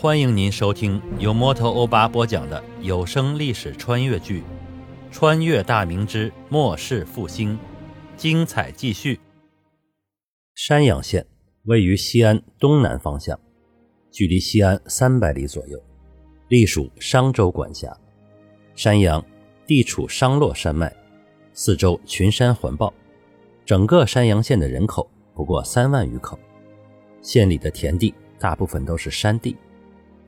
欢迎您收听由摩托欧巴播讲的有声历史穿越剧《穿越大明之末世复兴》，精彩继续。山阳县位于西安东南方向，距离西安三百里左右，隶属商州管辖。山阳地处商洛山脉，四周群山环抱，整个山阳县的人口不过三万余口。县里的田地大部分都是山地。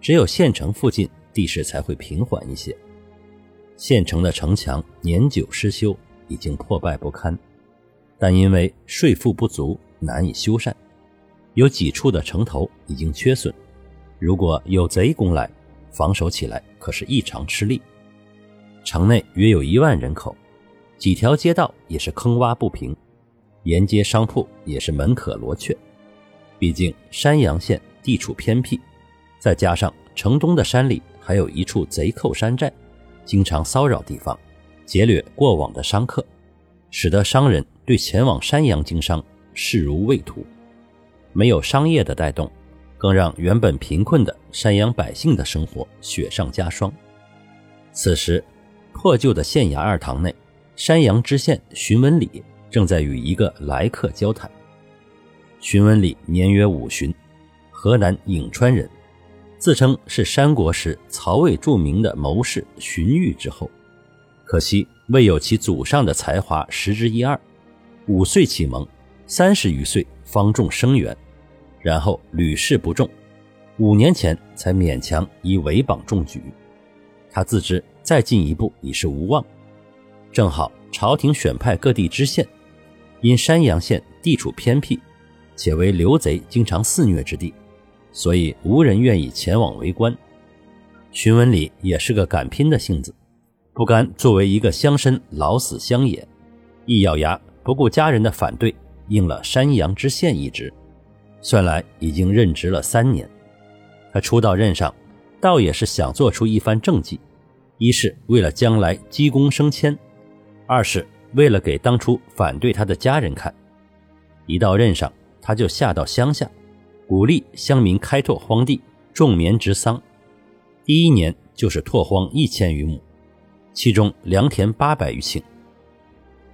只有县城附近地势才会平缓一些。县城的城墙年久失修，已经破败不堪，但因为税赋不足，难以修缮。有几处的城头已经缺损，如果有贼攻来，防守起来可是异常吃力。城内约有一万人口，几条街道也是坑洼不平，沿街商铺也是门可罗雀。毕竟山阳县地处偏僻。再加上城东的山里还有一处贼寇山寨，经常骚扰地方，劫掠过往的商客，使得商人对前往山阳经商视如畏途。没有商业的带动，更让原本贫困的山阳百姓的生活雪上加霜。此时，破旧的县衙二堂内，山阳知县荀文礼正在与一个来客交谈。荀文礼年约五旬，河南颍川人。自称是三国时曹魏著名的谋士荀彧之后，可惜未有其祖上的才华十之一二。五岁启蒙，三十余岁方中生源，然后屡试不中，五年前才勉强以围榜中举。他自知再进一步已是无望，正好朝廷选派各地知县，因山阳县地处偏僻，且为刘贼经常肆虐之地。所以无人愿意前往围观。荀文礼也是个敢拼的性子，不甘作为一个乡绅老死乡野，一咬牙不顾家人的反对，应了山阳知县一职。算来已经任职了三年。他初到任上，倒也是想做出一番政绩，一是为了将来积功升迁，二是为了给当初反对他的家人看。一到任上，他就下到乡下。鼓励乡民开拓荒地，种棉植桑。第一年就是拓荒一千余亩，其中良田八百余顷。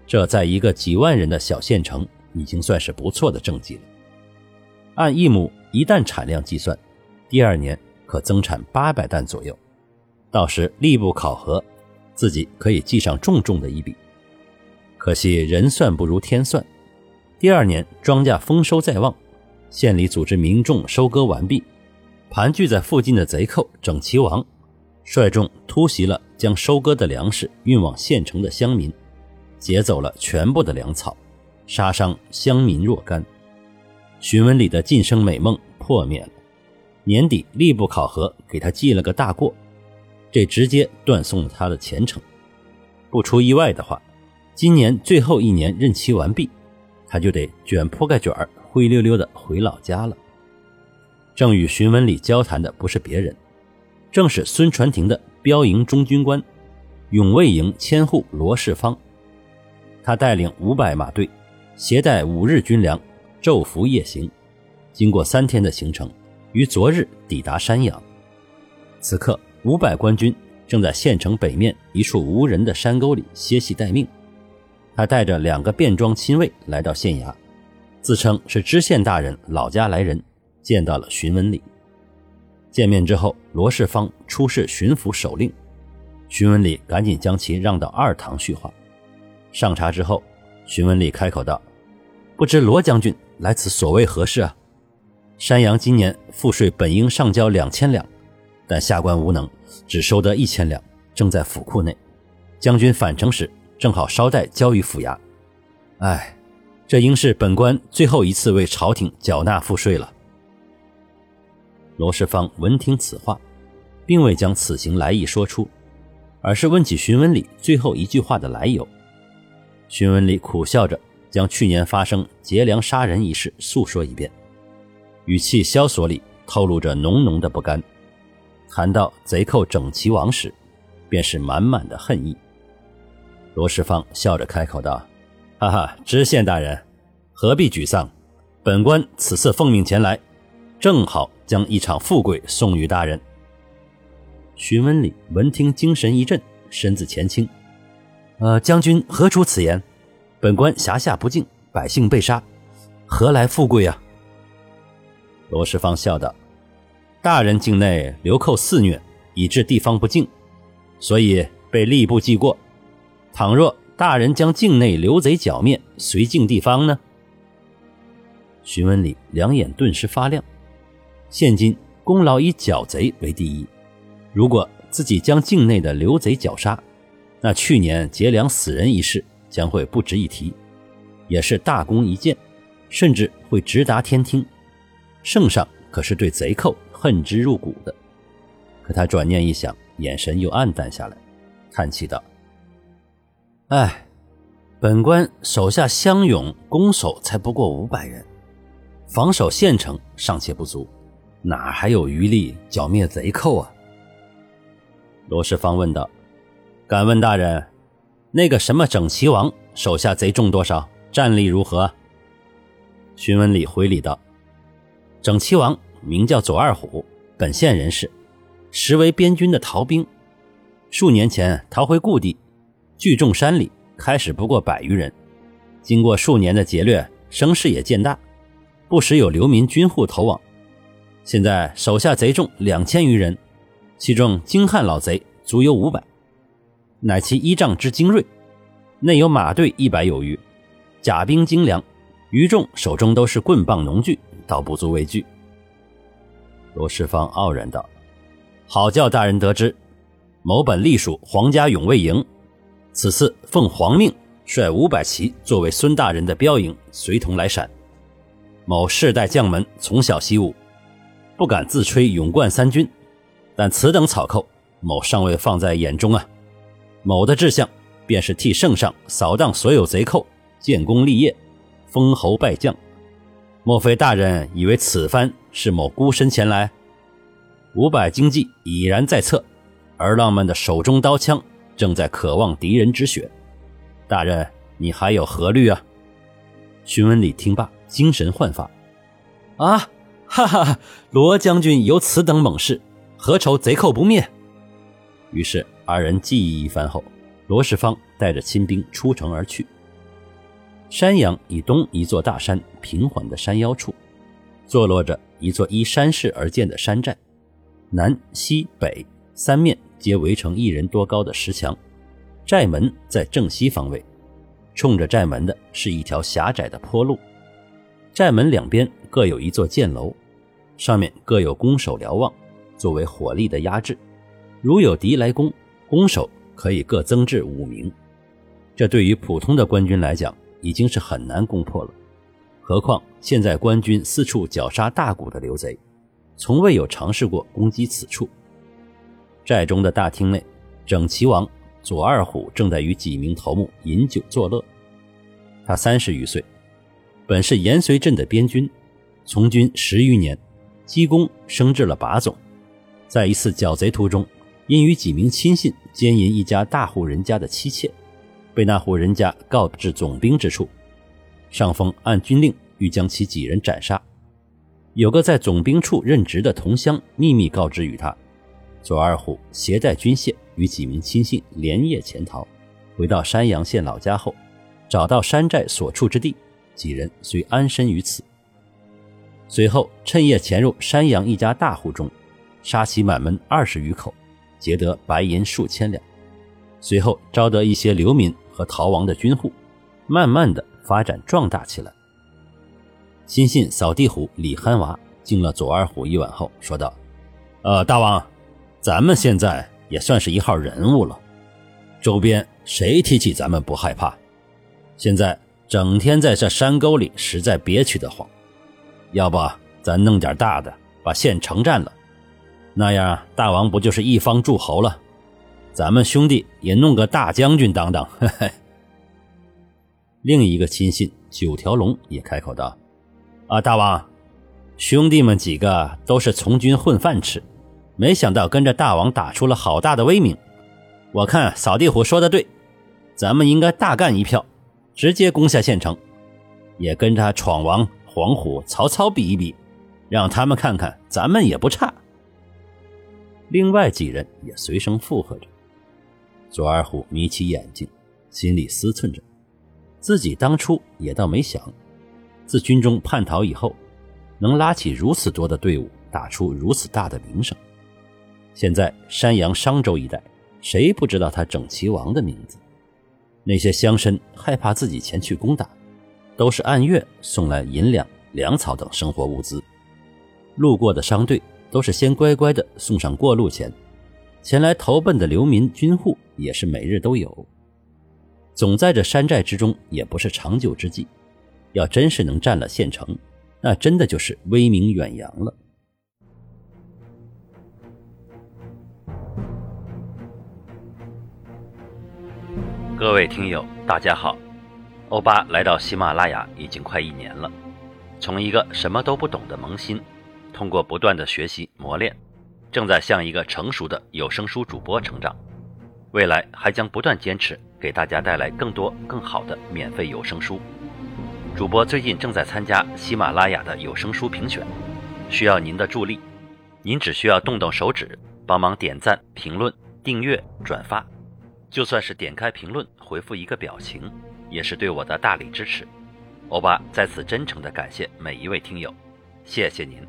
这在一个几万人的小县城，已经算是不错的政绩了。按一亩一担产量计算，第二年可增产八百担左右。到时吏部考核，自己可以记上重重的一笔。可惜人算不如天算，第二年庄稼丰收在望。县里组织民众收割完毕，盘踞在附近的贼寇整齐王率众突袭了将收割的粮食运往县城的乡民，劫走了全部的粮草，杀伤乡民若干。荀文礼的晋升美梦破灭了。年底吏部考核给他记了个大过，这直接断送了他的前程。不出意外的话，今年最后一年任期完毕，他就得卷铺盖卷儿。灰溜溜的回老家了。正与荀文礼交谈的不是别人，正是孙传庭的标营中军官，永卫营千户罗世芳。他带领五百马队，携带五日军粮，昼伏夜行，经过三天的行程，于昨日抵达山阳。此刻，五百官军正在县城北面一处无人的山沟里歇息待命。他带着两个便装亲卫来到县衙。自称是知县大人老家来人，见到了荀文礼。见面之后，罗世芳出示巡抚手令，荀文礼赶紧将其让到二堂叙话。上茶之后，荀文礼开口道：“不知罗将军来此所谓何事啊？”山阳今年赋税本应上交两千两，但下官无能，只收得一千两，正在府库内。将军返程时正好捎带交于府衙。唉。这应是本官最后一次为朝廷缴纳赋税了。罗世芳闻听此话，并未将此行来意说出，而是问起荀文礼最后一句话的来由。荀文礼苦笑着将去年发生劫粮杀人一事诉说一遍，语气萧索里透露着浓浓的不甘。谈到贼寇整齐王时，便是满满的恨意。罗世芳笑着开口道。哈哈，知县大人，何必沮丧？本官此次奉命前来，正好将一场富贵送与大人。”荀文礼闻听，精神一振，身子前倾：“呃，将军何出此言？本官辖下不敬，百姓被杀，何来富贵啊？”罗世芳笑道：“大人境内流寇肆虐，以致地方不敬，所以被吏部记过。倘若大人将境内刘贼剿灭，随境地方呢？”徐文礼两眼顿时发亮。现今功劳以剿贼为第一。如果自己将境内的刘贼绞杀，那去年劫粮死人一事将会不值一提，也是大功一件，甚至会直达天听。圣上可是对贼寇恨之入骨的。可他转念一想，眼神又暗淡下来，叹气道：“哎，本官手下乡勇攻守才不过五百人，防守县城尚且不足，哪还有余力剿灭贼寇啊？”罗世芳问道：“敢问大人，那个什么整齐王手下贼众多少？战力如何？”荀文礼回礼道：“整齐王名叫左二虎，本县人士，实为边军的逃兵。数年前逃回故地，聚众山里，开始不过百余人。经过数年的劫掠，声势也渐大，不时有流民军户投往。现在手下贼众两千余人。”其中精悍老贼足有五百，乃其依仗之精锐，内有马队一百有余，甲兵精良，余众手中都是棍棒农具，倒不足为惧。罗世芳傲然道：“好叫大人得知，某本隶属皇家勇卫营，此次奉皇命率五百骑作为孙大人的标营，随同来陕。某世代将门，从小习武，不敢自吹勇冠三军。”但此等草寇，某尚未放在眼中啊！某的志向便是替圣上扫荡所有贼寇，建功立业，封侯拜将。莫非大人以为此番是某孤身前来？五百精骑已然在侧，儿郎们的手中刀枪正在渴望敌人之血。大人，你还有何虑啊？荀文礼听罢，精神焕发。啊，哈哈哈！罗将军有此等猛士！何愁贼寇不灭？于是二人计议一番后，罗世芳带着亲兵出城而去。山阳以东一座大山平缓的山腰处，坐落着一座依山势而建的山寨，南、西、北三面皆围成一人多高的石墙，寨门在正西方位，冲着寨门的是一条狭窄的坡路，寨门两边各有一座箭楼，上面各有弓手瞭望。作为火力的压制，如有敌来攻，攻守可以各增至五名。这对于普通的官军来讲，已经是很难攻破了。何况现在官军四处绞杀大股的流贼，从未有尝试过攻击此处。寨中的大厅内，整齐王左二虎正在与几名头目饮酒作乐。他三十余岁，本是延绥镇的边军，从军十余年，积功升至了把总。在一次剿贼途中，因与几名亲信奸淫一家大户人家的妻妾，被那户人家告至总兵之处。上峰按军令欲将其几人斩杀。有个在总兵处任职的同乡秘密告知于他，左二虎携带军械与几名亲信连夜潜逃，回到山阳县老家后，找到山寨所处之地，几人遂安身于此。随后趁夜潜入山阳一家大户中。杀其满门二十余口，劫得白银数千两。随后招得一些流民和逃亡的军户，慢慢的发展壮大起来。亲信扫地虎李憨娃敬了左二虎一碗后说道：“呃，大王，咱们现在也算是一号人物了，周边谁提起咱们不害怕？现在整天在这山沟里，实在憋屈得慌。要不咱弄点大的，把县城占了。”那样，大王不就是一方诸侯了？咱们兄弟也弄个大将军当当。嘿嘿。另一个亲信九条龙也开口道：“啊，大王，兄弟们几个都是从军混饭吃，没想到跟着大王打出了好大的威名。我看扫地虎说的对，咱们应该大干一票，直接攻下县城，也跟他闯王黄虎曹操比一比，让他们看看咱们也不差。另外几人也随声附和着。左二虎眯起眼睛，心里思忖着，自己当初也倒没想，自军中叛逃以后，能拉起如此多的队伍，打出如此大的名声。现在山阳、商州一带，谁不知道他整齐王的名字？那些乡绅害怕自己前去攻打，都是按月送来银两、粮草等生活物资。路过的商队都是先乖乖的送上过路钱，前来投奔的流民军户也是每日都有。总在这山寨之中也不是长久之计，要真是能占了县城，那真的就是威名远扬了。各位听友，大家好！欧巴来到喜马拉雅已经快一年了，从一个什么都不懂的萌新，通过不断的学习磨练，正在向一个成熟的有声书主播成长。未来还将不断坚持，给大家带来更多更好的免费有声书。主播最近正在参加喜马拉雅的有声书评选，需要您的助力。您只需要动动手指，帮忙点赞、评论、订阅、转发。就算是点开评论回复一个表情，也是对我的大力支持。欧巴在此真诚的感谢每一位听友，谢谢您。